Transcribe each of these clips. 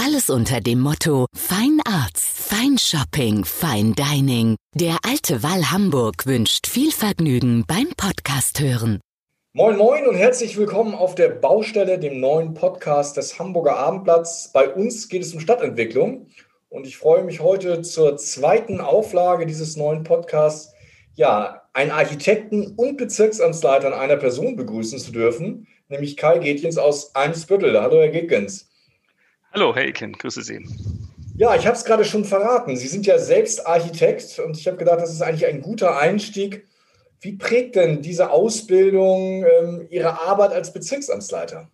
Alles unter dem Motto Fine Arts, Fine Dining. Der Alte Wall Hamburg wünscht viel Vergnügen beim Podcast hören. Moin Moin und herzlich willkommen auf der Baustelle, dem neuen Podcast des Hamburger Abendblatts. Bei uns geht es um Stadtentwicklung und ich freue mich heute zur zweiten Auflage dieses neuen Podcasts, ja, einen Architekten und Bezirksamtsleiter in einer Person begrüßen zu dürfen, nämlich Kai Getjens aus Eimsbüttel. Hallo, Herr Getjens. Hallo, Herr Eken, grüße Sie. Ja, ich habe es gerade schon verraten. Sie sind ja selbst Architekt und ich habe gedacht, das ist eigentlich ein guter Einstieg. Wie prägt denn diese Ausbildung ähm, Ihre Arbeit als Bezirksamtsleiter?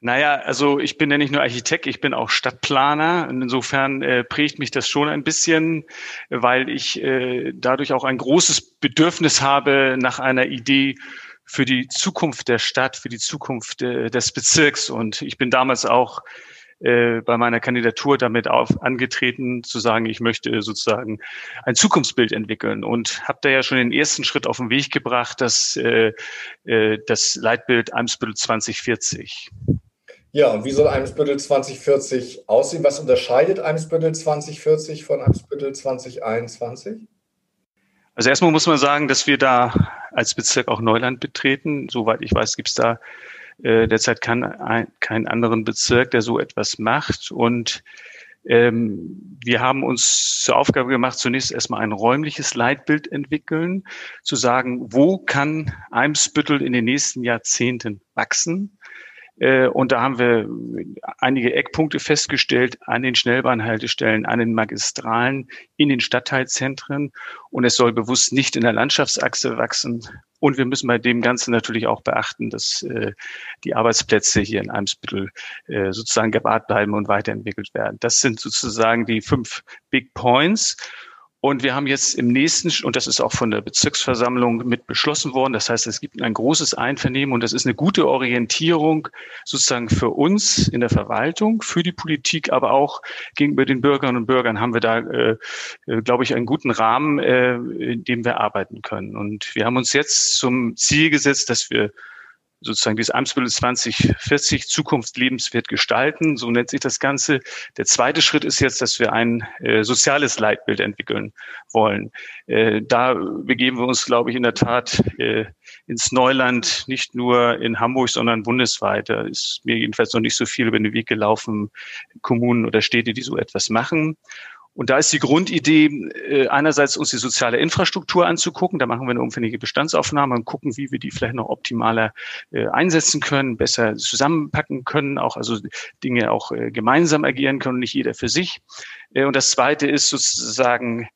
Naja, also ich bin ja nicht nur Architekt, ich bin auch Stadtplaner. Und insofern äh, prägt mich das schon ein bisschen, weil ich äh, dadurch auch ein großes Bedürfnis habe nach einer Idee für die Zukunft der Stadt, für die Zukunft äh, des Bezirks. Und ich bin damals auch äh, bei meiner Kandidatur damit auf, angetreten, zu sagen, ich möchte sozusagen ein Zukunftsbild entwickeln und habe da ja schon den ersten Schritt auf den Weg gebracht, das, äh, äh, das Leitbild Eimsbüttel 2040. Ja, und wie soll Eimsbüttel 2040 aussehen? Was unterscheidet Eimsbüttel 2040 von Eimsbüttel 2021? Also erstmal muss man sagen, dass wir da als Bezirk auch Neuland betreten. Soweit ich weiß, gibt es da äh, derzeit kann ein, keinen anderen Bezirk, der so etwas macht. Und ähm, wir haben uns zur Aufgabe gemacht, zunächst erstmal ein räumliches Leitbild entwickeln, zu sagen, wo kann Eimsbüttel in den nächsten Jahrzehnten wachsen? Äh, und da haben wir einige Eckpunkte festgestellt an den Schnellbahnhaltestellen, an den Magistralen, in den Stadtteilzentren. Und es soll bewusst nicht in der Landschaftsachse wachsen. Und wir müssen bei dem Ganzen natürlich auch beachten, dass äh, die Arbeitsplätze hier in Eimsbüttel äh, sozusagen gewahrt bleiben und weiterentwickelt werden. Das sind sozusagen die fünf Big Points. Und wir haben jetzt im nächsten, und das ist auch von der Bezirksversammlung mit beschlossen worden, das heißt, es gibt ein großes Einvernehmen und das ist eine gute Orientierung sozusagen für uns in der Verwaltung, für die Politik, aber auch gegenüber den Bürgerinnen und Bürgern haben wir da, äh, äh, glaube ich, einen guten Rahmen, äh, in dem wir arbeiten können. Und wir haben uns jetzt zum Ziel gesetzt, dass wir sozusagen dieses Amtsbild 2040 Zukunft lebenswert gestalten, so nennt sich das Ganze. Der zweite Schritt ist jetzt, dass wir ein äh, soziales Leitbild entwickeln wollen. Äh, da begeben wir uns, glaube ich, in der Tat äh, ins Neuland, nicht nur in Hamburg, sondern bundesweit. Da ist mir jedenfalls noch nicht so viel über den Weg gelaufen, Kommunen oder Städte, die so etwas machen. Und da ist die Grundidee, äh, einerseits uns die soziale Infrastruktur anzugucken. Da machen wir eine umfängliche Bestandsaufnahme und gucken, wie wir die vielleicht noch optimaler äh, einsetzen können, besser zusammenpacken können, auch also Dinge auch äh, gemeinsam agieren können, nicht jeder für sich. Und das zweite ist sozusagen,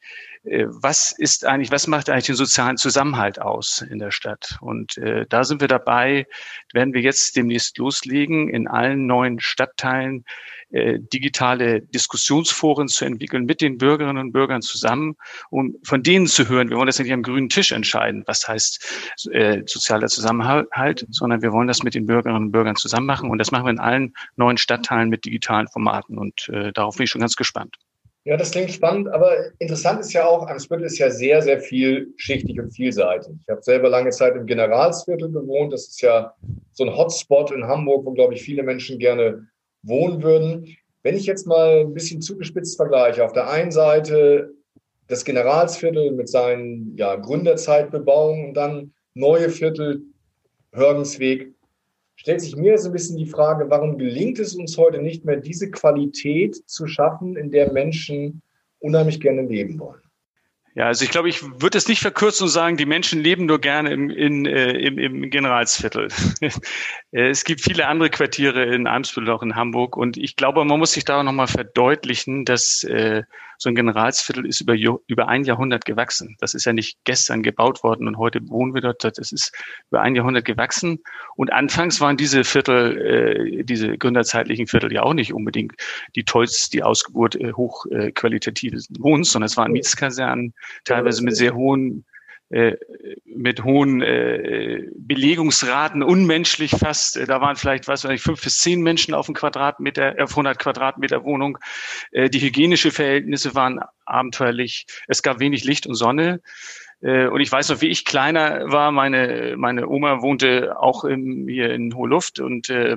was ist eigentlich, was macht eigentlich den sozialen Zusammenhalt aus in der Stadt? Und äh, da sind wir dabei, werden wir jetzt demnächst loslegen, in allen neuen Stadtteilen äh, digitale Diskussionsforen zu entwickeln mit den Bürgerinnen und Bürgern zusammen, um von denen zu hören. Wir wollen das nicht am grünen Tisch entscheiden, was heißt äh, sozialer Zusammenhalt, sondern wir wollen das mit den Bürgerinnen und Bürgern zusammen machen. Und das machen wir in allen neuen Stadtteilen mit digitalen Formaten. Und äh, darauf bin ich schon ganz gespannt. Ja, das klingt spannend, aber interessant ist ja auch, Eimsbüttel ist ja sehr, sehr vielschichtig und vielseitig. Ich habe selber lange Zeit im Generalsviertel gewohnt. Das ist ja so ein Hotspot in Hamburg, wo, glaube ich, viele Menschen gerne wohnen würden. Wenn ich jetzt mal ein bisschen zugespitzt vergleiche, auf der einen Seite das Generalsviertel mit seinen ja, Gründerzeitbebauungen und dann neue Viertel, Hörgensweg, stellt sich mir so ein bisschen die Frage, warum gelingt es uns heute nicht mehr, diese Qualität zu schaffen, in der Menschen unheimlich gerne leben wollen? Ja, also ich glaube, ich würde es nicht verkürzen und sagen, die Menschen leben nur gerne im, in, äh, im, im Generalsviertel. Äh, es gibt viele andere Quartiere in Eimsbüttel, auch in Hamburg. Und ich glaube, man muss sich da nochmal verdeutlichen, dass äh, so ein Generalsviertel ist über, über ein Jahrhundert gewachsen. Das ist ja nicht gestern gebaut worden und heute wohnen wir dort. Das ist über ein Jahrhundert gewachsen. Und anfangs waren diese Viertel, äh, diese gründerzeitlichen Viertel ja auch nicht unbedingt die tollste, die Ausgeburt äh, hochqualitatives äh, Wohnens, sondern es waren Mietskasernen, teilweise mit sehr hohen äh, mit hohen äh, Belegungsraten, unmenschlich fast. Da waren vielleicht, was weiß ich, fünf bis zehn Menschen auf, Quadratmeter, auf 100 Quadratmeter Wohnung. Äh, die hygienischen Verhältnisse waren abenteuerlich. Es gab wenig Licht und Sonne. Äh, und ich weiß noch, wie ich kleiner war, meine, meine Oma wohnte auch im, hier in Hohe Luft und äh,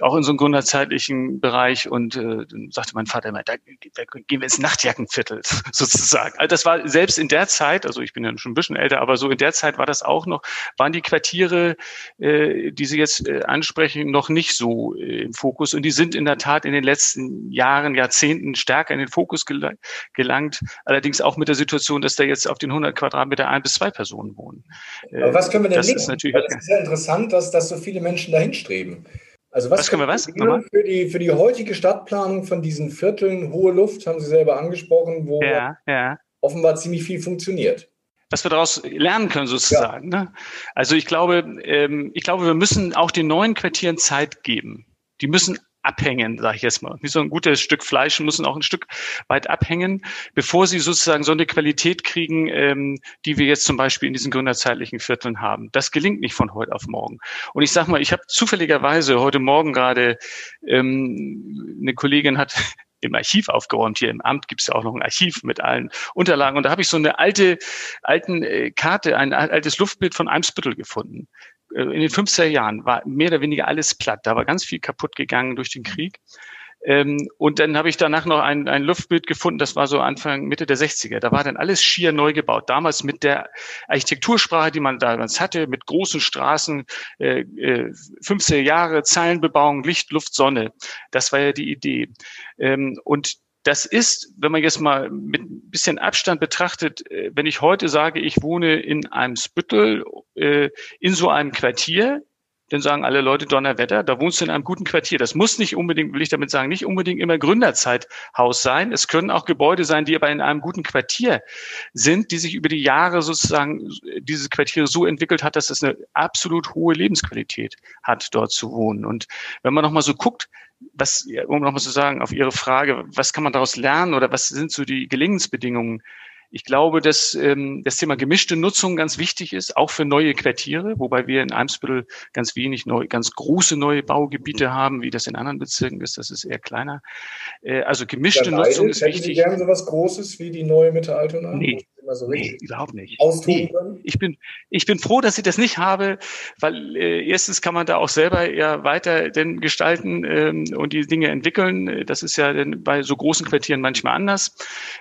auch in so einem gründerzeitlichen Bereich. Und äh, dann sagte mein Vater immer, da, da gehen wir ins Nachtjackenviertel sozusagen. Also das war selbst in der Zeit, also ich bin ja schon ein bisschen älter, aber so in der Zeit war das auch noch, waren die Quartiere, äh, die Sie jetzt äh, ansprechen, noch nicht so äh, im Fokus. Und die sind in der Tat in den letzten Jahren, Jahrzehnten stärker in den Fokus gelangt. Allerdings auch mit der Situation, dass da jetzt auf den 100 Quadratmeter mit der ein bis zwei Personen wohnen. Aber was können wir denn das Ist natürlich das ist sehr interessant, dass, dass so viele Menschen dahin streben. Also was, was können wir was? Für die, für die heutige Stadtplanung von diesen Vierteln, hohe Luft, haben Sie selber angesprochen, wo ja, ja. offenbar ziemlich viel funktioniert was wir daraus lernen können sozusagen. Ja. Ne? Also ich glaube, ähm, ich glaube, wir müssen auch den neuen Quartieren Zeit geben. Die müssen abhängen, sage ich jetzt mal. Wie so ein gutes Stück Fleisch müssen auch ein Stück weit abhängen, bevor sie sozusagen so eine Qualität kriegen, ähm, die wir jetzt zum Beispiel in diesen gründerzeitlichen Vierteln haben. Das gelingt nicht von heute auf morgen. Und ich sage mal, ich habe zufälligerweise heute Morgen gerade ähm, eine Kollegin hat im Archiv aufgeräumt. Hier im Amt gibt es ja auch noch ein Archiv mit allen Unterlagen. Und da habe ich so eine alte, alten äh, Karte, ein altes Luftbild von Eimsbüttel gefunden. Äh, in den 50er Jahren war mehr oder weniger alles platt. Da war ganz viel kaputt gegangen durch den Krieg. Ähm, und dann habe ich danach noch ein, ein Luftbild gefunden, das war so Anfang, Mitte der 60er. Da war dann alles schier neu gebaut. Damals mit der Architektursprache, die man damals hatte, mit großen Straßen, äh, äh, 50er Jahre, Zeilenbebauung, Licht, Luft, Sonne. Das war ja die Idee. Ähm, und das ist, wenn man jetzt mal mit ein bisschen Abstand betrachtet, äh, wenn ich heute sage, ich wohne in einem Spüttel, äh, in so einem Quartier, dann sagen alle Leute Donnerwetter, da wohnst du in einem guten Quartier. Das muss nicht unbedingt, will ich damit sagen, nicht unbedingt immer Gründerzeithaus sein. Es können auch Gebäude sein, die aber in einem guten Quartier sind, die sich über die Jahre sozusagen diese Quartiere so entwickelt hat, dass es eine absolut hohe Lebensqualität hat, dort zu wohnen. Und wenn man nochmal so guckt, was, um nochmal zu sagen, auf Ihre Frage, was kann man daraus lernen oder was sind so die Gelingensbedingungen ich glaube, dass ähm, das Thema gemischte Nutzung ganz wichtig ist, auch für neue Quartiere, wobei wir in Eimsbüttel ganz wenig neu, ganz große neue Baugebiete haben, wie das in anderen Bezirken ist. Das ist eher kleiner. Äh, also gemischte Nutzung ist wichtig. Sie gerne so was Großes wie die neue Mitte Altona? Nee, so nee, überhaupt nicht. Nee. Ich bin, ich bin froh, dass ich das nicht habe, weil äh, erstens kann man da auch selber ja weiter denn gestalten ähm, und die Dinge entwickeln. Das ist ja denn bei so großen Quartieren manchmal anders.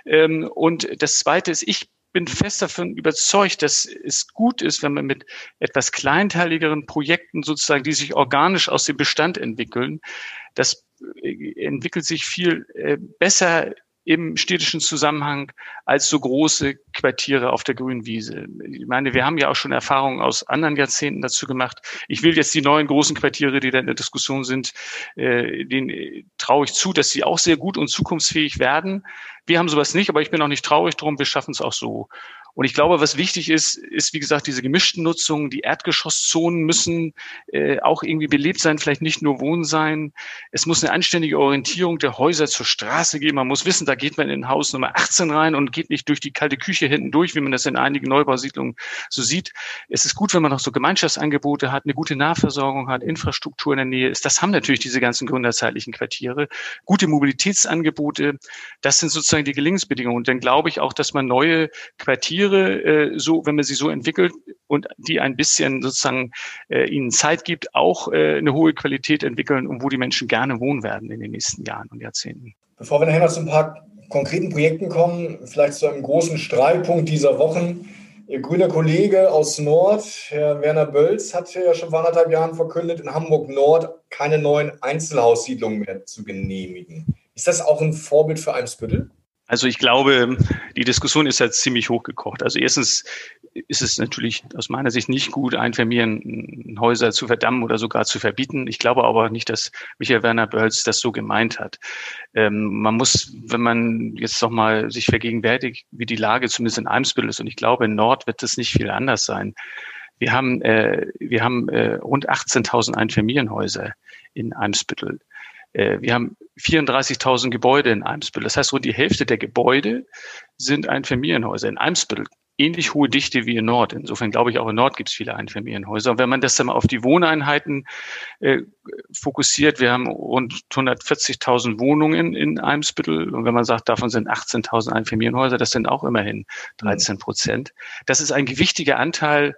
Ähm, und das Zweite ist, ich bin fest davon überzeugt, dass es gut ist, wenn man mit etwas kleinteiligeren Projekten sozusagen, die sich organisch aus dem Bestand entwickeln, das äh, entwickelt sich viel äh, besser im städtischen Zusammenhang als so große Quartiere auf der grünen Wiese. Ich meine, wir haben ja auch schon Erfahrungen aus anderen Jahrzehnten dazu gemacht. Ich will jetzt die neuen großen Quartiere, die da in der Diskussion sind, äh, denen äh, traue ich zu, dass sie auch sehr gut und zukunftsfähig werden. Wir haben sowas nicht, aber ich bin auch nicht traurig drum. Wir schaffen es auch so. Und ich glaube, was wichtig ist, ist, wie gesagt, diese gemischten Nutzungen. Die Erdgeschosszonen müssen äh, auch irgendwie belebt sein, vielleicht nicht nur Wohnen sein. Es muss eine anständige Orientierung der Häuser zur Straße geben. Man muss wissen, da geht man in Haus Nummer 18 rein und geht nicht durch die kalte Küche hinten durch, wie man das in einigen Neubausiedlungen so sieht. Es ist gut, wenn man noch so Gemeinschaftsangebote hat, eine gute Nahversorgung hat, Infrastruktur in der Nähe ist. Das haben natürlich diese ganzen gründerzeitlichen Quartiere. Gute Mobilitätsangebote, das sind sozusagen die Gelingensbedingungen. Und dann glaube ich auch, dass man neue Quartiere Tiere äh, so, wenn man sie so entwickelt und die ein bisschen sozusagen äh, ihnen Zeit gibt, auch äh, eine hohe Qualität entwickeln und wo die Menschen gerne wohnen werden in den nächsten Jahren und Jahrzehnten. Bevor wir nachher noch zu ein paar konkreten Projekten kommen, vielleicht zu einem großen Streitpunkt dieser Wochen. Ihr grüner Kollege aus Nord, Herr Werner Bölz, hat ja schon vor anderthalb Jahren verkündet, in Hamburg Nord keine neuen Einzelhaussiedlungen mehr zu genehmigen. Ist das auch ein Vorbild für Eimsbüttel? Also ich glaube, die Diskussion ist jetzt ziemlich hochgekocht. Also erstens ist es natürlich aus meiner Sicht nicht gut, Einfamilienhäuser zu verdammen oder sogar zu verbieten. Ich glaube aber nicht, dass Michael Werner Bölz das so gemeint hat. Ähm, man muss, wenn man jetzt noch mal sich vergegenwärtigt, wie die Lage zumindest in Eimsbüttel ist, und ich glaube, in Nord wird das nicht viel anders sein. Wir haben, äh, wir haben äh, rund 18.000 Einfamilienhäuser in Eimsbüttel. Äh, wir haben 34.000 Gebäude in Eimsbüttel. Das heißt, rund die Hälfte der Gebäude sind Einfamilienhäuser. In Eimsbüttel ähnlich hohe Dichte wie in Nord. Insofern glaube ich, auch in Nord gibt es viele Einfamilienhäuser. Und wenn man das dann mal auf die Wohneinheiten äh, fokussiert, wir haben rund 140.000 Wohnungen in Eimsbüttel. Und wenn man sagt, davon sind 18.000 Einfamilienhäuser, das sind auch immerhin 13 Prozent. Das ist ein gewichtiger Anteil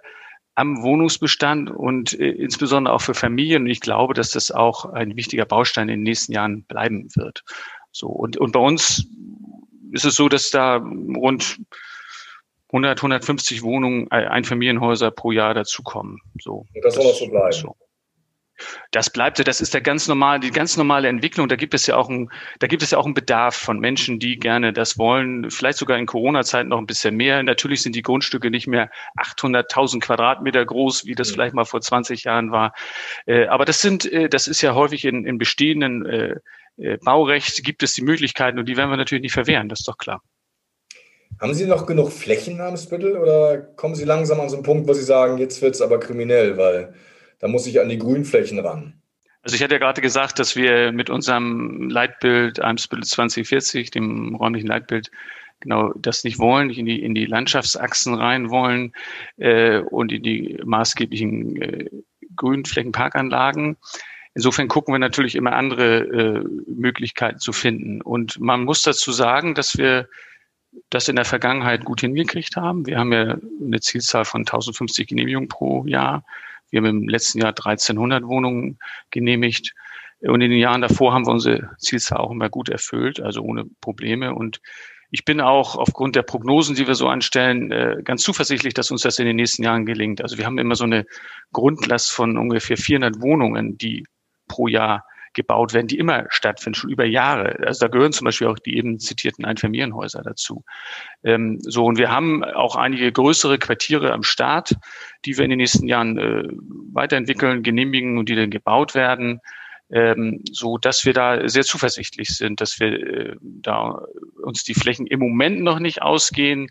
am Wohnungsbestand und äh, insbesondere auch für Familien. Und ich glaube, dass das auch ein wichtiger Baustein in den nächsten Jahren bleiben wird. So und, und bei uns ist es so, dass da rund 100, 150 Wohnungen, äh, Einfamilienhäuser pro Jahr dazukommen. So. Und das soll auch so bleiben. So. Das bleibt, das ist der ganz normal, die ganz normale Entwicklung. Da gibt es ja auch ein, da gibt es ja auch einen Bedarf von Menschen, die gerne das wollen. Vielleicht sogar in Corona-Zeiten noch ein bisschen mehr. Natürlich sind die Grundstücke nicht mehr 800.000 Quadratmeter groß, wie das vielleicht mal vor 20 Jahren war. Äh, aber das sind, äh, das ist ja häufig in, in bestehenden Baurecht gibt es die Möglichkeiten und die werden wir natürlich nicht verwehren. Das ist doch klar. Haben Sie noch genug Flächen in Amsbüttel oder kommen Sie langsam an so einen Punkt, wo Sie sagen, jetzt wird es aber kriminell, weil da muss ich an die Grünflächen ran? Also ich hatte ja gerade gesagt, dass wir mit unserem Leitbild Eimsbüttel 2040, dem räumlichen Leitbild, genau das nicht wollen, nicht in die, in die Landschaftsachsen rein wollen äh, und in die maßgeblichen äh, Grünflächenparkanlagen. Insofern gucken wir natürlich immer andere äh, Möglichkeiten zu finden. Und man muss dazu sagen, dass wir das in der Vergangenheit gut hingekriegt haben. Wir haben ja eine Zielzahl von 1050 Genehmigungen pro Jahr. Wir haben im letzten Jahr 1300 Wohnungen genehmigt. Und in den Jahren davor haben wir unsere Zielzahl auch immer gut erfüllt, also ohne Probleme. Und ich bin auch aufgrund der Prognosen, die wir so anstellen, äh, ganz zuversichtlich, dass uns das in den nächsten Jahren gelingt. Also wir haben immer so eine Grundlast von ungefähr 400 Wohnungen, die pro Jahr gebaut werden, die immer stattfinden, schon über Jahre. Also da gehören zum Beispiel auch die eben zitierten Einfamilienhäuser dazu. Ähm, so, und wir haben auch einige größere Quartiere am Start, die wir in den nächsten Jahren äh, weiterentwickeln, genehmigen und die dann gebaut werden ähm, so dass wir da sehr zuversichtlich sind, dass wir äh, da uns die Flächen im Moment noch nicht ausgehen.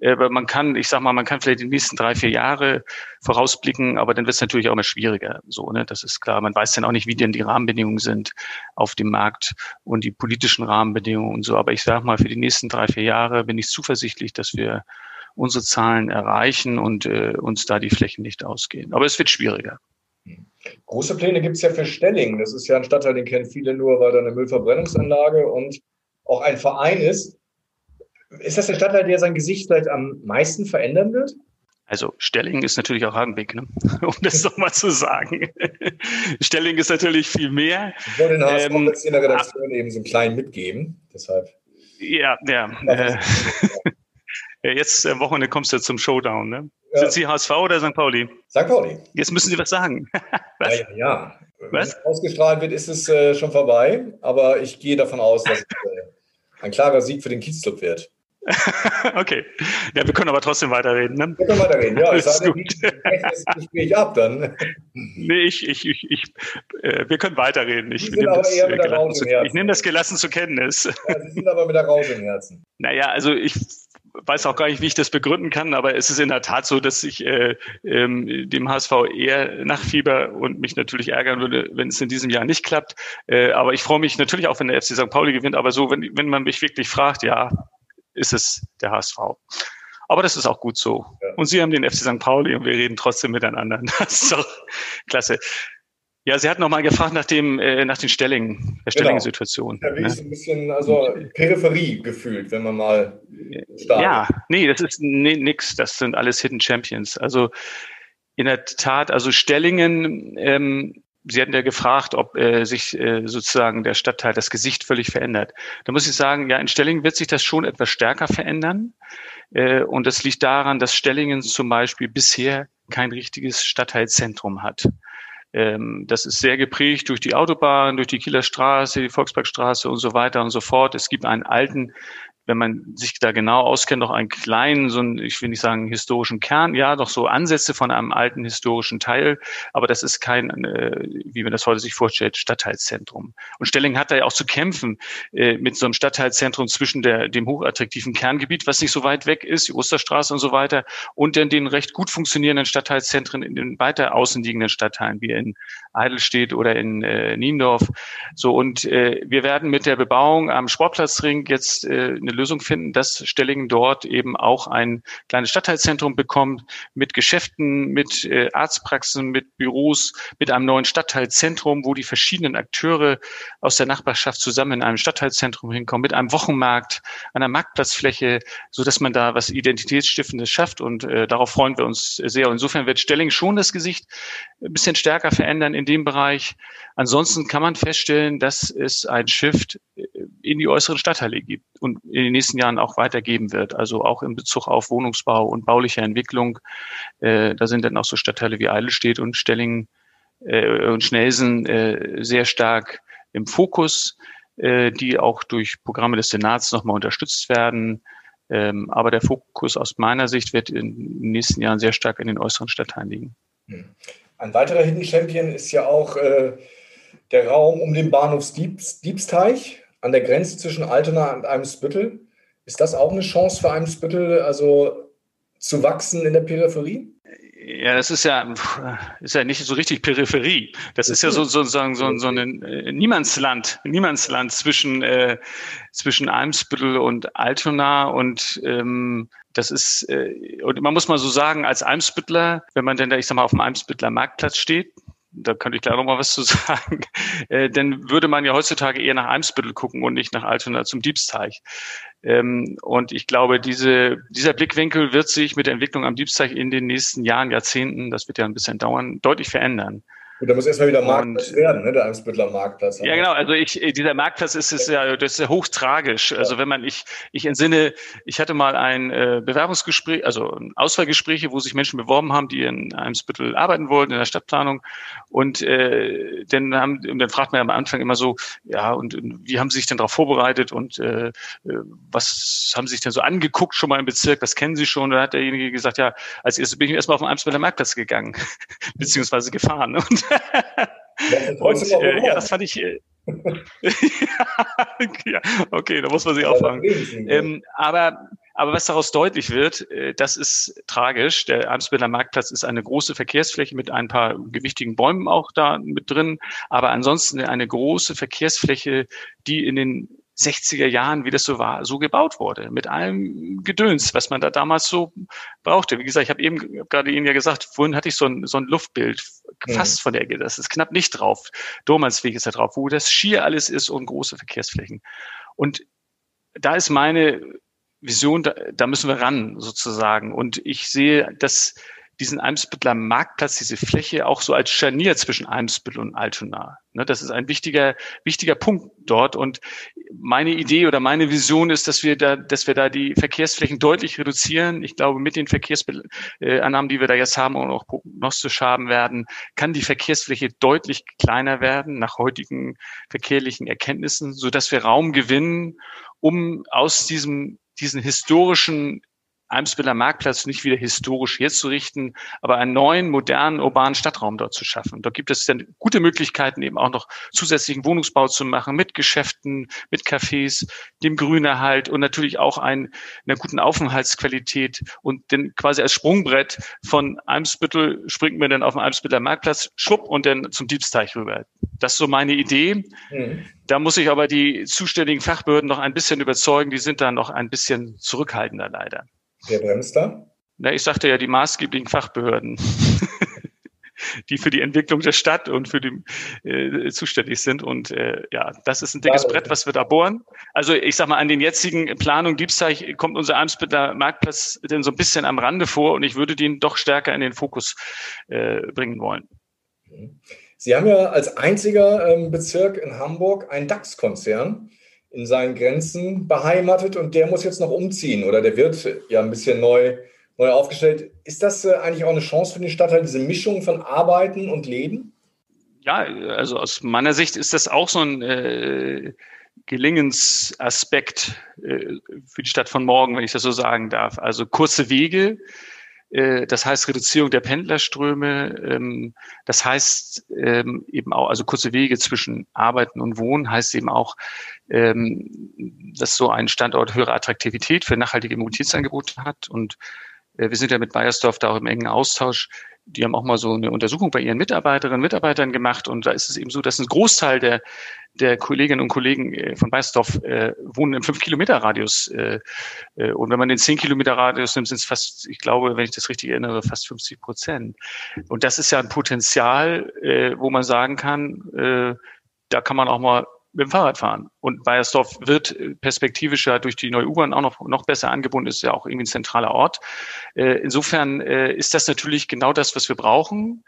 Äh, aber man kann, ich sag mal, man kann vielleicht die nächsten drei, vier Jahre vorausblicken, aber dann wird es natürlich auch immer schwieriger. So, ne? Das ist klar. Man weiß dann auch nicht, wie denn die Rahmenbedingungen sind auf dem Markt und die politischen Rahmenbedingungen und so. Aber ich sag mal, für die nächsten drei, vier Jahre bin ich zuversichtlich, dass wir unsere Zahlen erreichen und äh, uns da die Flächen nicht ausgehen. Aber es wird schwieriger. Große Pläne gibt es ja für Stelling. Das ist ja ein Stadtteil, den kennen viele nur, weil da eine Müllverbrennungsanlage und auch ein Verein ist. Ist das der Stadtteil, der sein Gesicht vielleicht am meisten verändern wird? Also Stelling ist natürlich auch Hagenbeck, ne? um das doch mal zu sagen. Stelling ist natürlich viel mehr. Ich wollte den HSV ähm, in der Redaktion eben so einen kleinen mitgeben, deshalb. Ja, ja. Äh, jetzt am Wochenende kommst du zum Showdown, ne? Ja. Sind Sie HSV oder St. Pauli? St. Pauli. Jetzt müssen Sie was sagen. was? Ja, ja, ja. Was? Wenn ausgestrahlt wird, ist es äh, schon vorbei. Aber ich gehe davon aus, dass es äh, ein klarer Sieg für den Kiezclub wird. okay. Ja, wir können aber trotzdem weiterreden. Ne? Wir können weiterreden, ja. Ich sage, gut. das Gespräch ab dann. Nee, ich, ich, ich, ich äh, wir können weiterreden. Ich nehme das, äh, nehm das gelassen zur Kenntnis. Ja, Sie sind aber mit der Raus im Herzen. Naja, also ich weiß auch gar nicht, wie ich das begründen kann, aber es ist in der Tat so, dass ich äh, ähm, dem HSV eher nachfieber und mich natürlich ärgern würde, wenn es in diesem Jahr nicht klappt. Äh, aber ich freue mich natürlich auch, wenn der FC St. Pauli gewinnt. Aber so, wenn, wenn man mich wirklich fragt, ja, ist es der HSV. Aber das ist auch gut so. Ja. Und Sie haben den FC St. Pauli und wir reden trotzdem miteinander. Das ist doch klasse. Ja, sie hat noch mal gefragt nach dem, äh, nach den Stellingen, der Stellingensituation. Genau. Ja, ne? ein bisschen, also Peripherie gefühlt, wenn man mal startet. Ja, nee, das ist nee, nix. Das sind alles Hidden Champions. Also in der Tat, also Stellingen, ähm, Sie hatten ja gefragt, ob äh, sich äh, sozusagen der Stadtteil, das Gesicht völlig verändert. Da muss ich sagen, ja, in Stellingen wird sich das schon etwas stärker verändern. Äh, und das liegt daran, dass Stellingen zum Beispiel bisher kein richtiges Stadtteilzentrum hat. Ähm, das ist sehr geprägt durch die Autobahn, durch die Kieler Straße, die Volksparkstraße und so weiter und so fort. Es gibt einen alten wenn man sich da genau auskennt, noch einen kleinen, so einen, ich will nicht sagen historischen Kern, ja, doch so Ansätze von einem alten historischen Teil, aber das ist kein, äh, wie man das heute sich vorstellt, Stadtteilzentrum. Und Stelling hat da ja auch zu kämpfen äh, mit so einem Stadtteilzentrum zwischen der, dem hochattraktiven Kerngebiet, was nicht so weit weg ist, die Osterstraße und so weiter, und dann den recht gut funktionierenden Stadtteilzentren in den weiter außenliegenden Stadtteilen, wie in Eidelstedt oder in äh, Niendorf. So, und äh, wir werden mit der Bebauung am Sportplatzring jetzt äh, eine Lösung finden, dass Stellingen dort eben auch ein kleines Stadtteilzentrum bekommt mit Geschäften, mit äh, Arztpraxen, mit Büros, mit einem neuen Stadtteilzentrum, wo die verschiedenen Akteure aus der Nachbarschaft zusammen in einem Stadtteilzentrum hinkommen, mit einem Wochenmarkt, einer Marktplatzfläche, so dass man da was Identitätsstiftendes schafft und äh, darauf freuen wir uns sehr. Und insofern wird Stelling schon das Gesicht ein bisschen stärker verändern in dem Bereich. Ansonsten kann man feststellen, dass es ein Shift in die äußeren Stadtteile gibt und in den nächsten Jahren auch weitergeben wird. Also auch in Bezug auf Wohnungsbau und bauliche Entwicklung. Äh, da sind dann auch so Stadtteile wie Eidelstedt und Stellingen äh, und Schnelsen äh, sehr stark im Fokus, äh, die auch durch Programme des Senats nochmal unterstützt werden. Ähm, aber der Fokus aus meiner Sicht wird in den nächsten Jahren sehr stark in den äußeren Stadtteilen liegen. Hm. Ein weiterer Hidden Champion ist ja auch äh, der Raum um den Bahnhof Diebs, Diebsteich an der Grenze zwischen Altona und Eimsbüttel. Ist das auch eine Chance für Eimsbüttel, also zu wachsen in der Peripherie? Ja, das ist ja, ist ja nicht so richtig Peripherie. Das ist ja so, sozusagen so, so ein äh, Niemandsland, Niemandsland zwischen, äh, zwischen Eimsbüttel und Altona und ähm, das ist, äh, und man muss mal so sagen, als Eimsbüttler, wenn man denn da, ich sag mal, auf dem Eimsbüttler Marktplatz steht, da könnte ich gleich noch mal was zu sagen, äh, dann würde man ja heutzutage eher nach Eimsbüttel gucken und nicht nach Altona zum Diebsteich. Ähm, und ich glaube, diese, dieser Blickwinkel wird sich mit der Entwicklung am Diebsteich in den nächsten Jahren, Jahrzehnten, das wird ja ein bisschen dauern, deutlich verändern. Gut, da muss erstmal wieder Marktplatz und, werden, ne? der Eimsbüttler Marktplatz. Ja, genau. Also ich, dieser Marktplatz ist, ist ja, das ist ja hochtragisch. Ja. Also wenn man, ich, ich entsinne, ich hatte mal ein äh, Bewerbungsgespräch, also Auswahlgespräche, wo sich Menschen beworben haben, die in Eimsbüttel arbeiten wollten, in der Stadtplanung. Und äh, dann haben, dann fragt man am Anfang immer so, ja, und, und wie haben Sie sich denn darauf vorbereitet und äh, äh was haben Sie sich denn so angeguckt schon mal im Bezirk, was kennen Sie schon? Und dann hat derjenige gesagt, ja, als erstes bin ich erstmal auf den Eimsbütteler Marktplatz gegangen, beziehungsweise gefahren. Und und, äh, ja, das fand ich. Äh, ja, okay, da muss man sich auffangen. Ähm, aber, aber was daraus deutlich wird, äh, das ist tragisch. Der Amsbiller Marktplatz ist eine große Verkehrsfläche mit ein paar gewichtigen Bäumen auch da mit drin, aber ansonsten eine große Verkehrsfläche, die in den 60er Jahren, wie das so war, so gebaut wurde, mit allem Gedöns, was man da damals so brauchte. Wie gesagt, ich habe eben hab gerade Ihnen ja gesagt, vorhin hatte ich so ein, so ein Luftbild fast mhm. von der Ecke, das ist knapp nicht drauf. Dormansweg ist da drauf, wo das schier alles ist und große Verkehrsflächen. Und da ist meine Vision, da, da müssen wir ran sozusagen. Und ich sehe, dass diesen Eimsbüttler Marktplatz, diese Fläche auch so als Scharnier zwischen Eimsbüttel und Altona. Ne, das ist ein wichtiger, wichtiger Punkt dort. Und meine Idee oder meine Vision ist, dass wir da, dass wir da die Verkehrsflächen deutlich reduzieren. Ich glaube, mit den Verkehrsannahmen, die wir da jetzt haben und auch prognostisch haben werden, kann die Verkehrsfläche deutlich kleiner werden nach heutigen verkehrlichen Erkenntnissen, so dass wir Raum gewinnen, um aus diesem diesen historischen Eimsbütteler Marktplatz nicht wieder historisch herzurichten, aber einen neuen, modernen, urbanen Stadtraum dort zu schaffen. Dort gibt es dann gute Möglichkeiten, eben auch noch zusätzlichen Wohnungsbau zu machen, mit Geschäften, mit Cafés, dem Grünerhalt und natürlich auch ein, einer guten Aufenthaltsqualität und dann quasi als Sprungbrett von Eimsbüttel springt man dann auf den Eimsbütteler Marktplatz, schwupp und dann zum Diebsteich rüber. Das ist so meine Idee. Mhm. Da muss ich aber die zuständigen Fachbehörden noch ein bisschen überzeugen. Die sind da noch ein bisschen zurückhaltender leider. Wer bremst da? Na, ich sagte ja die maßgeblichen Fachbehörden, die für die Entwicklung der Stadt und für die äh, zuständig sind. Und äh, ja, das ist ein dickes ja, Brett, was wir da bohren. Also ich sag mal, an den jetzigen Planungen Diebsteich kommt unser Amtsbütteler Marktplatz denn so ein bisschen am Rande vor und ich würde den doch stärker in den Fokus äh, bringen wollen. Sie haben ja als einziger ähm, Bezirk in Hamburg einen DAX-Konzern in seinen Grenzen beheimatet und der muss jetzt noch umziehen oder der wird ja ein bisschen neu, neu aufgestellt. Ist das äh, eigentlich auch eine Chance für den Stadtteil, diese Mischung von Arbeiten und Leben? Ja, also aus meiner Sicht ist das auch so ein, äh, Gelingensaspekt äh, für die Stadt von morgen, wenn ich das so sagen darf. Also kurze Wege, das heißt Reduzierung der Pendlerströme, ähm, das heißt ähm, eben auch, also kurze Wege zwischen Arbeiten und Wohnen heißt eben auch, ähm, dass so ein Standort höhere Attraktivität für nachhaltige Mobilitätsangebote hat. Und äh, wir sind ja mit Bayersdorf da auch im engen Austausch die haben auch mal so eine Untersuchung bei ihren Mitarbeiterinnen und Mitarbeitern gemacht und da ist es eben so, dass ein Großteil der, der Kolleginnen und Kollegen äh, von Weißdorf äh, wohnen im 5-Kilometer-Radius. Äh, äh, und wenn man den 10-Kilometer-Radius nimmt, sind es fast, ich glaube, wenn ich das richtig erinnere, fast 50 Prozent. Und das ist ja ein Potenzial, äh, wo man sagen kann, äh, da kann man auch mal mit dem Fahrrad fahren. Und Bayersdorf wird perspektivisch ja durch die neue U-Bahn auch noch, noch besser angebunden, ist ja auch irgendwie ein zentraler Ort. Äh, insofern äh, ist das natürlich genau das, was wir brauchen.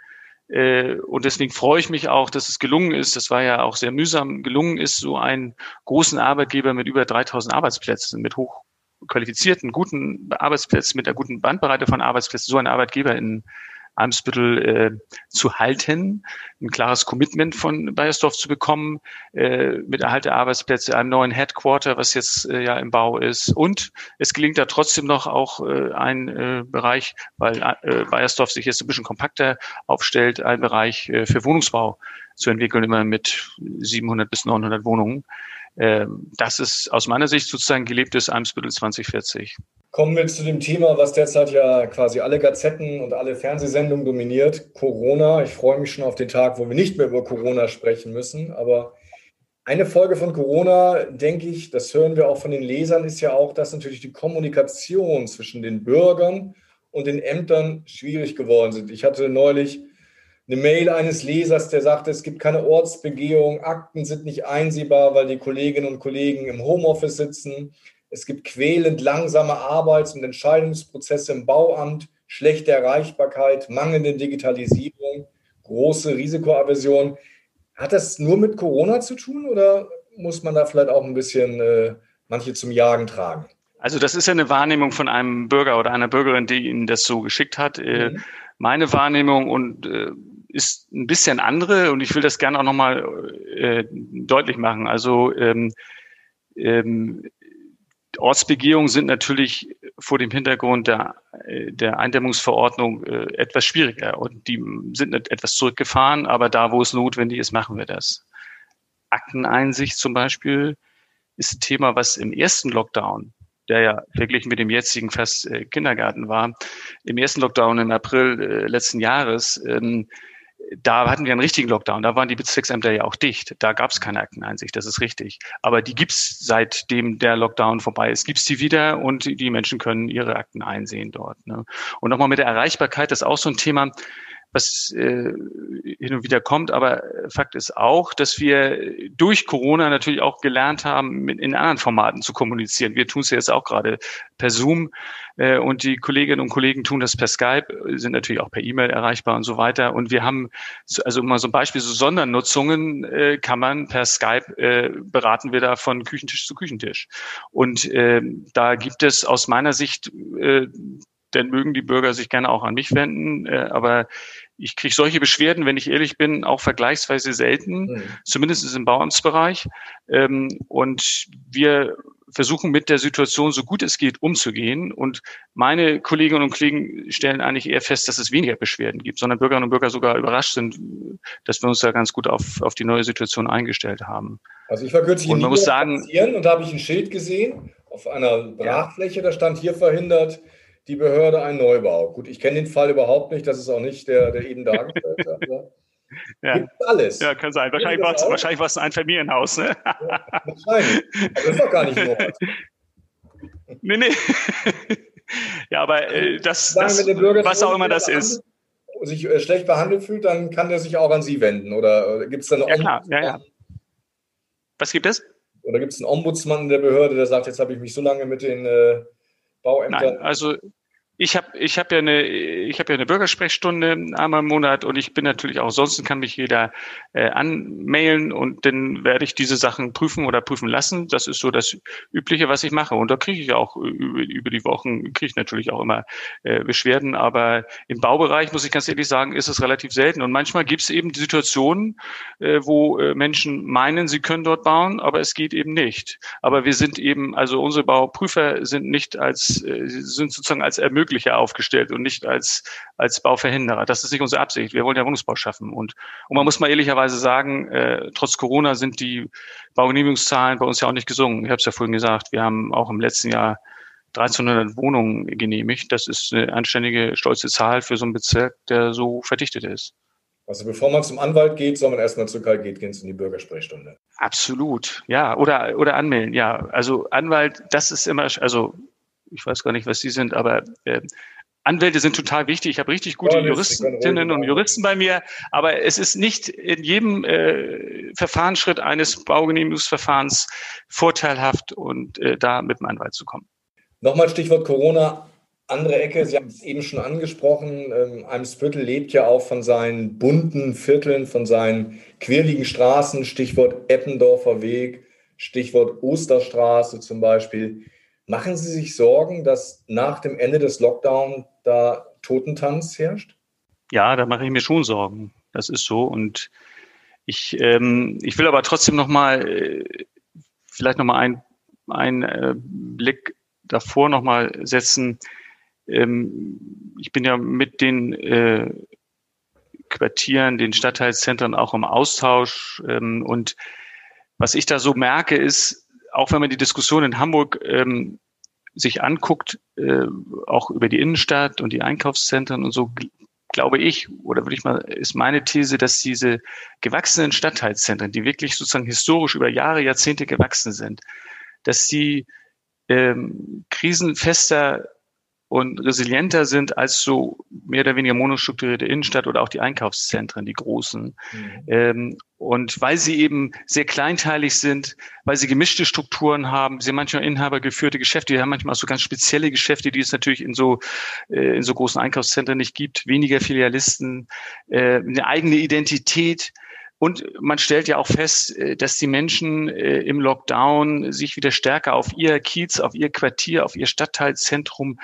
Äh, und deswegen freue ich mich auch, dass es gelungen ist. Das war ja auch sehr mühsam gelungen ist, so einen großen Arbeitgeber mit über 3000 Arbeitsplätzen, mit hochqualifizierten, guten Arbeitsplätzen, mit einer guten Bandbreite von Arbeitsplätzen, so einen Arbeitgeber in Eimsbüttel äh, zu halten, ein klares Commitment von Bayersdorf zu bekommen, äh, mit Erhalt der Arbeitsplätze, einem neuen Headquarter, was jetzt äh, ja im Bau ist. Und es gelingt da trotzdem noch auch äh, ein äh, Bereich, weil äh, Bayersdorf sich jetzt ein bisschen kompakter aufstellt, ein Bereich äh, für Wohnungsbau zu entwickeln, immer mit 700 bis 900 Wohnungen. Äh, das ist aus meiner Sicht sozusagen gelebtes Eimsbüttel 2040. Kommen wir zu dem Thema, was derzeit ja quasi alle Gazetten und alle Fernsehsendungen dominiert, Corona. Ich freue mich schon auf den Tag, wo wir nicht mehr über Corona sprechen müssen. Aber eine Folge von Corona, denke ich, das hören wir auch von den Lesern, ist ja auch, dass natürlich die Kommunikation zwischen den Bürgern und den Ämtern schwierig geworden sind. Ich hatte neulich eine Mail eines Lesers, der sagte, es gibt keine Ortsbegehung, Akten sind nicht einsehbar, weil die Kolleginnen und Kollegen im Homeoffice sitzen. Es gibt quälend langsame Arbeits- und Entscheidungsprozesse im Bauamt, schlechte Erreichbarkeit, mangelnde Digitalisierung, große Risikoaversion. Hat das nur mit Corona zu tun oder muss man da vielleicht auch ein bisschen äh, manche zum Jagen tragen? Also das ist ja eine Wahrnehmung von einem Bürger oder einer Bürgerin, die Ihnen das so geschickt hat. Äh, mhm. Meine Wahrnehmung und äh, ist ein bisschen andere und ich will das gerne auch nochmal äh, deutlich machen. Also ähm, ähm, Ortsbegehungen sind natürlich vor dem Hintergrund der, der Eindämmungsverordnung äh, etwas schwieriger und die sind etwas zurückgefahren, aber da, wo es notwendig ist, machen wir das. Akteneinsicht zum Beispiel ist ein Thema, was im ersten Lockdown, der ja verglichen mit dem jetzigen fast äh, Kindergarten war, im ersten Lockdown im April äh, letzten Jahres ähm, da hatten wir einen richtigen Lockdown, da waren die Bezirksämter ja auch dicht. Da gab es keine Akteneinsicht, das ist richtig. Aber die gibt's seitdem der Lockdown vorbei ist, gibt's die wieder und die Menschen können ihre Akten einsehen dort. Ne? Und nochmal mit der Erreichbarkeit, das ist auch so ein Thema, was äh, hin und wieder kommt. Aber Fakt ist auch, dass wir durch Corona natürlich auch gelernt haben, mit, in anderen Formaten zu kommunizieren. Wir tun es jetzt auch gerade per Zoom äh, und die Kolleginnen und Kollegen tun das per Skype, sind natürlich auch per E-Mail erreichbar und so weiter. Und wir haben, also mal so ein Beispiel, so Sondernutzungen äh, kann man per Skype äh, beraten wir da von Küchentisch zu Küchentisch. Und äh, da gibt es aus meiner Sicht äh, dann mögen die Bürger sich gerne auch an mich wenden. Äh, aber ich kriege solche Beschwerden, wenn ich ehrlich bin, auch vergleichsweise selten, mhm. zumindest im Bauamtsbereich. Ähm, und wir versuchen mit der Situation so gut es geht umzugehen. Und meine Kolleginnen und Kollegen stellen eigentlich eher fest, dass es weniger Beschwerden gibt, sondern Bürgerinnen und Bürger sogar überrascht sind, dass wir uns da ganz gut auf, auf die neue Situation eingestellt haben. Also ich war kürzlich und man muss sagen, und da habe ich ein Schild gesehen auf einer Brachfläche, da stand hier verhindert die Behörde einen Neubau. Gut, ich kenne den Fall überhaupt nicht, das ist auch nicht der, der eben dargestellte. ja. Gibt alles. Ja, kann sein. Wahrscheinlich war, es, wahrscheinlich war es ein Familienhaus. Ne? Ja, wahrscheinlich. Das ist doch gar nicht nee, nee. ja, aber äh, das, das was auch immer das ist. sich äh, schlecht behandelt fühlt, dann kann der sich auch an Sie wenden. Oder äh, gibt es dann eine ja, klar. Ja, ja. Was gibt es? Oder gibt es einen Ombudsmann in der Behörde, der sagt, jetzt habe ich mich so lange mit den äh, Bauämter? Nein, also ich habe ich hab ja eine ich habe ja eine Bürgersprechstunde einmal im Monat und ich bin natürlich auch sonst kann mich jeder äh, anmailen und dann werde ich diese Sachen prüfen oder prüfen lassen. Das ist so das übliche, was ich mache und da kriege ich auch über, über die Wochen kriege ich natürlich auch immer äh, Beschwerden, aber im Baubereich muss ich ganz ehrlich sagen, ist es relativ selten und manchmal gibt es eben Situationen, äh, wo äh, Menschen meinen, sie können dort bauen, aber es geht eben nicht. Aber wir sind eben also unsere Bauprüfer sind nicht als äh, sind sozusagen als Ermöglicher Ermöglicher aufgestellt und nicht als, als Bauverhinderer. Das ist nicht unsere Absicht. Wir wollen ja Wohnungsbau schaffen. Und, und man muss mal ehrlicherweise sagen, äh, trotz Corona sind die Baugenehmigungszahlen bei uns ja auch nicht gesungen. Ich habe es ja vorhin gesagt, wir haben auch im letzten Jahr 1300 Wohnungen genehmigt. Das ist eine anständige, stolze Zahl für so einen Bezirk, der so verdichtet ist. Also bevor man zum Anwalt geht, soll man erstmal zu Karl Gehtgens in die Bürgersprechstunde. Absolut, ja. Oder, oder anmelden, ja. Also Anwalt, das ist immer, also ich weiß gar nicht, was Sie sind, aber äh, Anwälte sind total wichtig. Ich habe richtig gute Juristinnen und Juristen bei mir, aber es ist nicht in jedem äh, Verfahrensschritt eines Baugenehmigungsverfahrens vorteilhaft und äh, da mit dem Anwalt zu kommen. Nochmal Stichwort Corona. Andere Ecke, Sie haben es eben schon angesprochen, ähm, Eimsbüttel lebt ja auch von seinen bunten Vierteln, von seinen quirligen Straßen, Stichwort Eppendorfer Weg, Stichwort Osterstraße zum Beispiel. Machen Sie sich Sorgen, dass nach dem Ende des Lockdown da Totentanz herrscht? Ja, da mache ich mir schon Sorgen. Das ist so. Und ich, ähm, ich will aber trotzdem noch mal äh, vielleicht noch mal einen, einen äh, Blick davor noch mal setzen. Ähm, ich bin ja mit den äh, Quartieren, den Stadtteilszentren auch im Austausch. Ähm, und was ich da so merke, ist, auch wenn man die Diskussion in Hamburg ähm, sich anguckt, äh, auch über die Innenstadt und die Einkaufszentren und so, glaube ich, oder würde ich mal, ist meine These, dass diese gewachsenen Stadtteilzentren, die wirklich sozusagen historisch über Jahre, Jahrzehnte gewachsen sind, dass sie ähm, krisenfester und resilienter sind als so mehr oder weniger monostrukturierte Innenstadt oder auch die Einkaufszentren, die großen. Mhm. Ähm, und weil sie eben sehr kleinteilig sind, weil sie gemischte Strukturen haben, sie haben manchmal inhabergeführte Geschäfte, die haben manchmal auch so ganz spezielle Geschäfte, die es natürlich in so, äh, in so großen Einkaufszentren nicht gibt, weniger Filialisten, äh, eine eigene Identität. Und man stellt ja auch fest, äh, dass die Menschen äh, im Lockdown sich wieder stärker auf ihr Kiez, auf ihr Quartier, auf ihr Stadtteilzentrum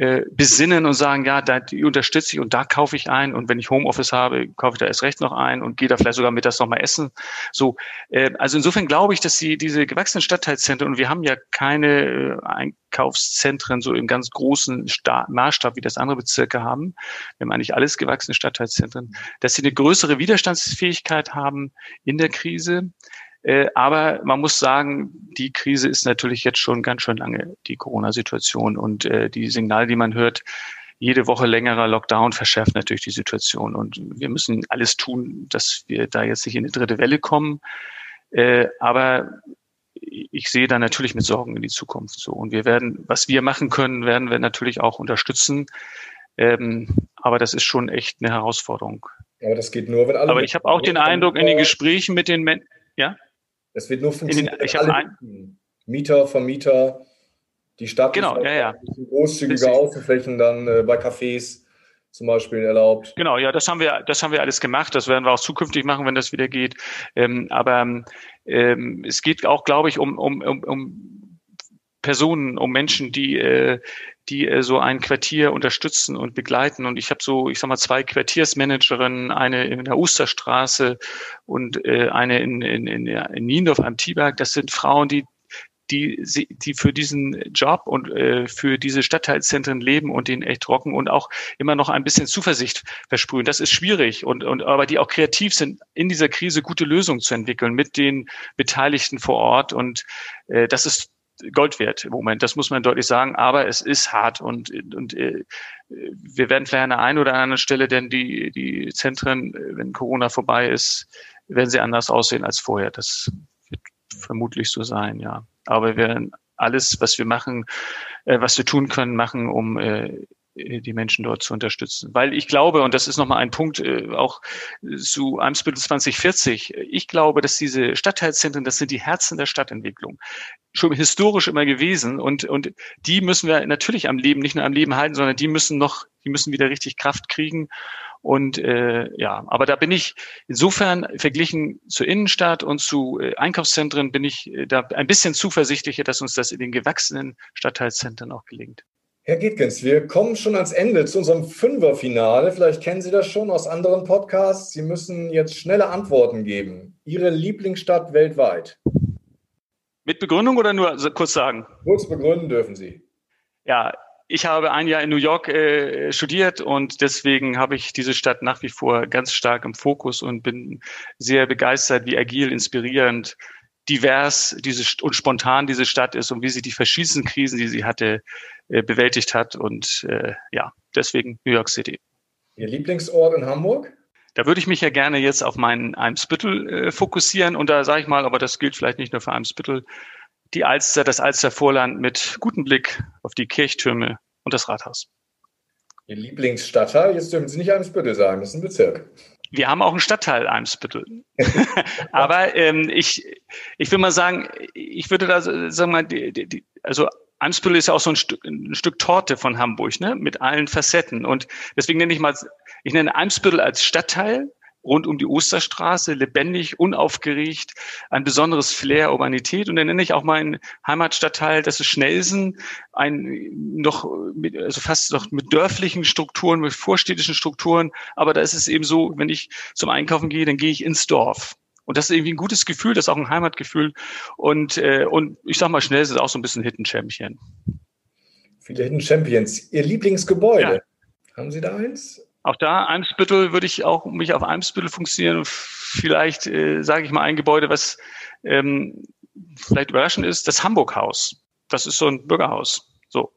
äh, besinnen und sagen, ja, da die unterstütze ich und da kaufe ich ein und wenn ich Homeoffice habe, kaufe ich da erst recht noch ein und gehe da vielleicht sogar mittags noch mal essen. So, äh, also insofern glaube ich, dass sie diese gewachsenen Stadtteilzentren und wir haben ja keine äh, Einkaufszentren so im ganz großen Sta Maßstab, wie das andere Bezirke haben. Wir haben eigentlich alles gewachsene Stadtteilzentren, dass sie eine größere Widerstandsfähigkeit haben in der Krise. Äh, aber man muss sagen, die Krise ist natürlich jetzt schon ganz schön lange, die Corona-Situation. Und äh, die Signale, die man hört, jede Woche längerer Lockdown verschärft natürlich die Situation. Und wir müssen alles tun, dass wir da jetzt nicht in die dritte Welle kommen. Äh, aber ich sehe da natürlich mit Sorgen in die Zukunft so. Und wir werden, was wir machen können, werden wir natürlich auch unterstützen. Ähm, aber das ist schon echt eine Herausforderung. Aber das geht nur, wenn alle. Aber ich habe auch den Eindruck in den Gesprächen mit den Menschen, ja? Es wird nur funktionieren. Den, ich alle ein, Mieter, Vermieter, die Stadt genau, ja, ja. großzügige Außenflächen dann äh, bei Cafés zum Beispiel erlaubt. Genau, ja, das haben wir, das haben wir alles gemacht. Das werden wir auch zukünftig machen, wenn das wieder geht. Ähm, aber ähm, es geht auch, glaube ich, um, um, um, um Personen, um Menschen, die äh, die äh, so ein Quartier unterstützen und begleiten. Und ich habe so, ich sag mal, zwei Quartiersmanagerinnen, eine in der Osterstraße und äh, eine in, in, in, in Niendorf am Tieberg. Das sind Frauen, die die, die für diesen Job und äh, für diese Stadtteilzentren leben und den echt rocken und auch immer noch ein bisschen Zuversicht versprühen. Das ist schwierig und, und aber die auch kreativ sind, in dieser Krise gute Lösungen zu entwickeln mit den Beteiligten vor Ort. Und äh, das ist Gold wert im Moment. Das muss man deutlich sagen. Aber es ist hart und, und äh, wir werden vielleicht an der einen oder anderen Stelle, denn die, die Zentren, wenn Corona vorbei ist, werden sie anders aussehen als vorher. Das wird vermutlich so sein, ja. Aber wir werden alles, was wir machen, äh, was wir tun können, machen, um äh, äh, die Menschen dort zu unterstützen. Weil ich glaube, und das ist nochmal ein Punkt äh, auch zu Eimsbüttel 2040, ich glaube, dass diese Stadtteilzentren, das sind die Herzen der Stadtentwicklung. Schon historisch immer gewesen. Und, und die müssen wir natürlich am Leben, nicht nur am Leben halten, sondern die müssen noch, die müssen wieder richtig Kraft kriegen. Und äh, ja, aber da bin ich insofern verglichen zur Innenstadt und zu äh, Einkaufszentren bin ich äh, da ein bisschen zuversichtlicher, dass uns das in den gewachsenen Stadtteilzentren auch gelingt. Herr Gitkens, wir kommen schon ans Ende zu unserem Fünferfinale. Vielleicht kennen Sie das schon aus anderen Podcasts. Sie müssen jetzt schnelle Antworten geben. Ihre Lieblingsstadt weltweit? Mit Begründung oder nur kurz sagen? Kurz begründen dürfen Sie. Ja, ich habe ein Jahr in New York äh, studiert und deswegen habe ich diese Stadt nach wie vor ganz stark im Fokus und bin sehr begeistert, wie agil, inspirierend, divers diese und spontan diese Stadt ist und wie sie die verschiedensten Krisen, die sie hatte, äh, bewältigt hat. Und äh, ja, deswegen New York City. Ihr Lieblingsort in Hamburg? Da würde ich mich ja gerne jetzt auf meinen Eimsbüttel äh, fokussieren. Und da sage ich mal, aber das gilt vielleicht nicht nur für Eimsbüttel, die Alster, das Alster Vorland mit gutem Blick auf die Kirchtürme und das Rathaus. Ihr Lieblingsstadtteil? Jetzt dürfen Sie nicht Eimsbüttel sagen, das ist ein Bezirk. Wir haben auch einen Stadtteil Eimsbüttel. Aber ähm, ich, ich will mal sagen, ich würde da sagen mal, die, die, also Eimsbüttel ist ja auch so ein, Stück, ein Stück Torte von Hamburg, ne, mit allen Facetten. Und deswegen nenne ich mal, ich nenne Eimsbüttel als Stadtteil, rund um die Osterstraße, lebendig, unaufgeregt, ein besonderes Flair, Urbanität. Und dann nenne ich auch meinen Heimatstadtteil, das ist Schnelsen, ein noch mit, also fast noch mit dörflichen Strukturen, mit vorstädtischen Strukturen. Aber da ist es eben so, wenn ich zum Einkaufen gehe, dann gehe ich ins Dorf. Und das ist irgendwie ein gutes Gefühl, das ist auch ein Heimatgefühl. Und, äh, und ich sag mal, Schnelsen ist auch so ein bisschen Hidden Champion. Viele Hidden Champions. Ihr Lieblingsgebäude? Ja. Haben Sie da eins? Auch da, Eimsbüttel würde ich auch mich auf Eimsbüttel fokussieren. Vielleicht äh, sage ich mal ein Gebäude, was ähm, vielleicht überraschend ist, das Hamburg-Haus. Das ist so ein Bürgerhaus. So.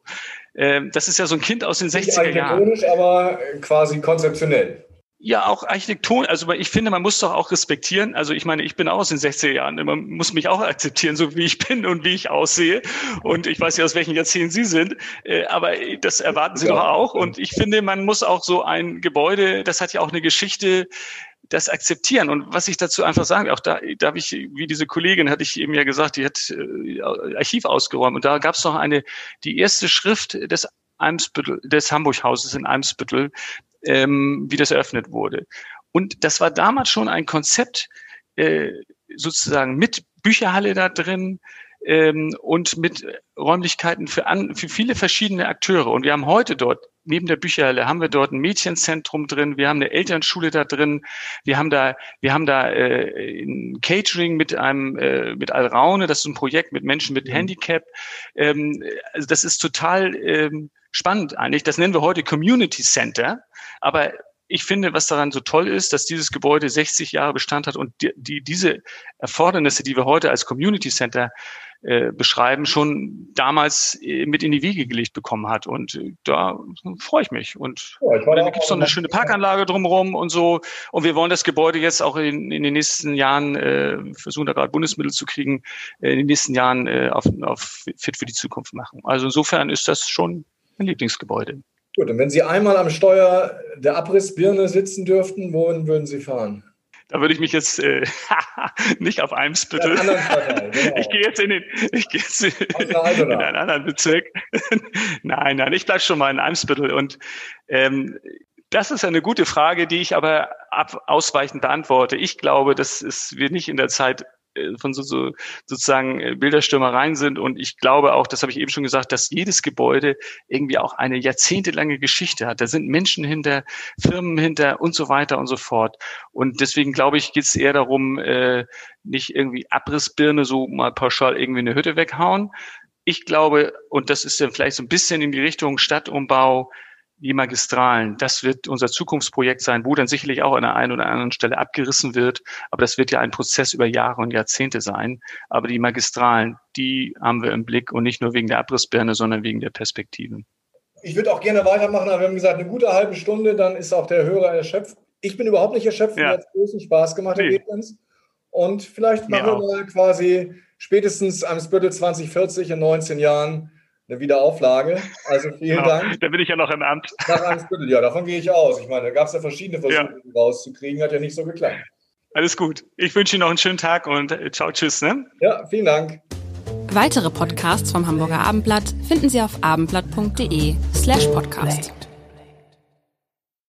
Ähm, das ist ja so ein Kind aus den 60er Jahren. aber quasi konzeptionell. Ja, auch Architektur, also ich finde, man muss doch auch respektieren. Also ich meine, ich bin auch aus den 60er Jahren. Man muss mich auch akzeptieren, so wie ich bin und wie ich aussehe. Und ich weiß ja, aus welchen Jahrzehnten Sie sind. Äh, aber das erwarten Sie ja. doch auch. Und ich finde, man muss auch so ein Gebäude, das hat ja auch eine Geschichte, das akzeptieren. Und was ich dazu einfach sage, auch da, da habe ich, wie diese Kollegin, hatte ich eben ja gesagt, die hat äh, Archiv ausgeräumt. Und da gab es noch eine, die erste Schrift des Eimsbüttel, des Hamburg-Hauses in Eimsbüttel, ähm, wie das eröffnet wurde. Und das war damals schon ein Konzept, äh, sozusagen mit Bücherhalle da drin ähm, und mit Räumlichkeiten für, an, für viele verschiedene Akteure. Und wir haben heute dort neben der Bücherhalle haben wir dort ein Mädchenzentrum drin, wir haben eine Elternschule da drin, wir haben da, wir haben da äh, ein Catering mit einem, äh, mit Alraune, das ist ein Projekt mit Menschen mit mhm. Handicap. Ähm, also das ist total ähm, spannend eigentlich. Das nennen wir heute Community Center. Aber ich finde, was daran so toll ist, dass dieses Gebäude 60 Jahre Bestand hat und die, die diese Erfordernisse, die wir heute als Community Center äh, beschreiben, schon damals äh, mit in die Wiege gelegt bekommen hat. Und äh, da freue ich mich. Und ja, da gibt es noch eine schöne Parkanlage drumherum und so. Und wir wollen das Gebäude jetzt auch in, in den nächsten Jahren, äh, versuchen da gerade Bundesmittel zu kriegen, äh, in den nächsten Jahren äh, auf, auf fit für die Zukunft machen. Also insofern ist das schon ein Lieblingsgebäude. Gut, und wenn Sie einmal am Steuer der Abrissbirne sitzen dürften, wohin würden Sie fahren? Da würde ich mich jetzt äh, nicht auf Eimsbüttel. Genau. Ich gehe jetzt in den, ich gehe jetzt in, in einen anderen Bezirk. nein, nein, ich bleibe schon mal in Eimsbüttel. Und ähm, das ist eine gute Frage, die ich aber ab, ausweichend beantworte. Ich glaube, dass es wir nicht in der Zeit von so, so sozusagen äh, Bilderstürmereien sind. Und ich glaube auch, das habe ich eben schon gesagt, dass jedes Gebäude irgendwie auch eine jahrzehntelange Geschichte hat. Da sind Menschen hinter, Firmen hinter und so weiter und so fort. Und deswegen glaube ich, geht es eher darum, äh, nicht irgendwie Abrissbirne so mal pauschal irgendwie eine Hütte weghauen. Ich glaube, und das ist dann vielleicht so ein bisschen in die Richtung Stadtumbau, die Magistralen, das wird unser Zukunftsprojekt sein, wo dann sicherlich auch an der einen oder anderen Stelle abgerissen wird. Aber das wird ja ein Prozess über Jahre und Jahrzehnte sein. Aber die Magistralen, die haben wir im Blick und nicht nur wegen der Abrissbirne, sondern wegen der Perspektiven. Ich würde auch gerne weitermachen, aber wir haben gesagt, eine gute halbe Stunde, dann ist auch der Hörer erschöpft. Ich bin überhaupt nicht erschöpft, ja. mir hat großen Spaß gemacht, nee. Ergebnis. Und vielleicht machen wir mal quasi spätestens am Spüttel 2040 in 19 Jahren eine Wiederauflage. Also vielen genau, Dank. Da bin ich ja noch im Amt. Nach Eimsbüttel, ja, davon gehe ich aus. Ich meine, da gab es ja verschiedene Versuche, ja. rauszukriegen, hat ja nicht so geklappt. Alles gut. Ich wünsche Ihnen noch einen schönen Tag und äh, ciao, tschüss. Ne? Ja, vielen Dank. Weitere Podcasts vom Hamburger Abendblatt finden Sie auf abendblatt.de slash podcast.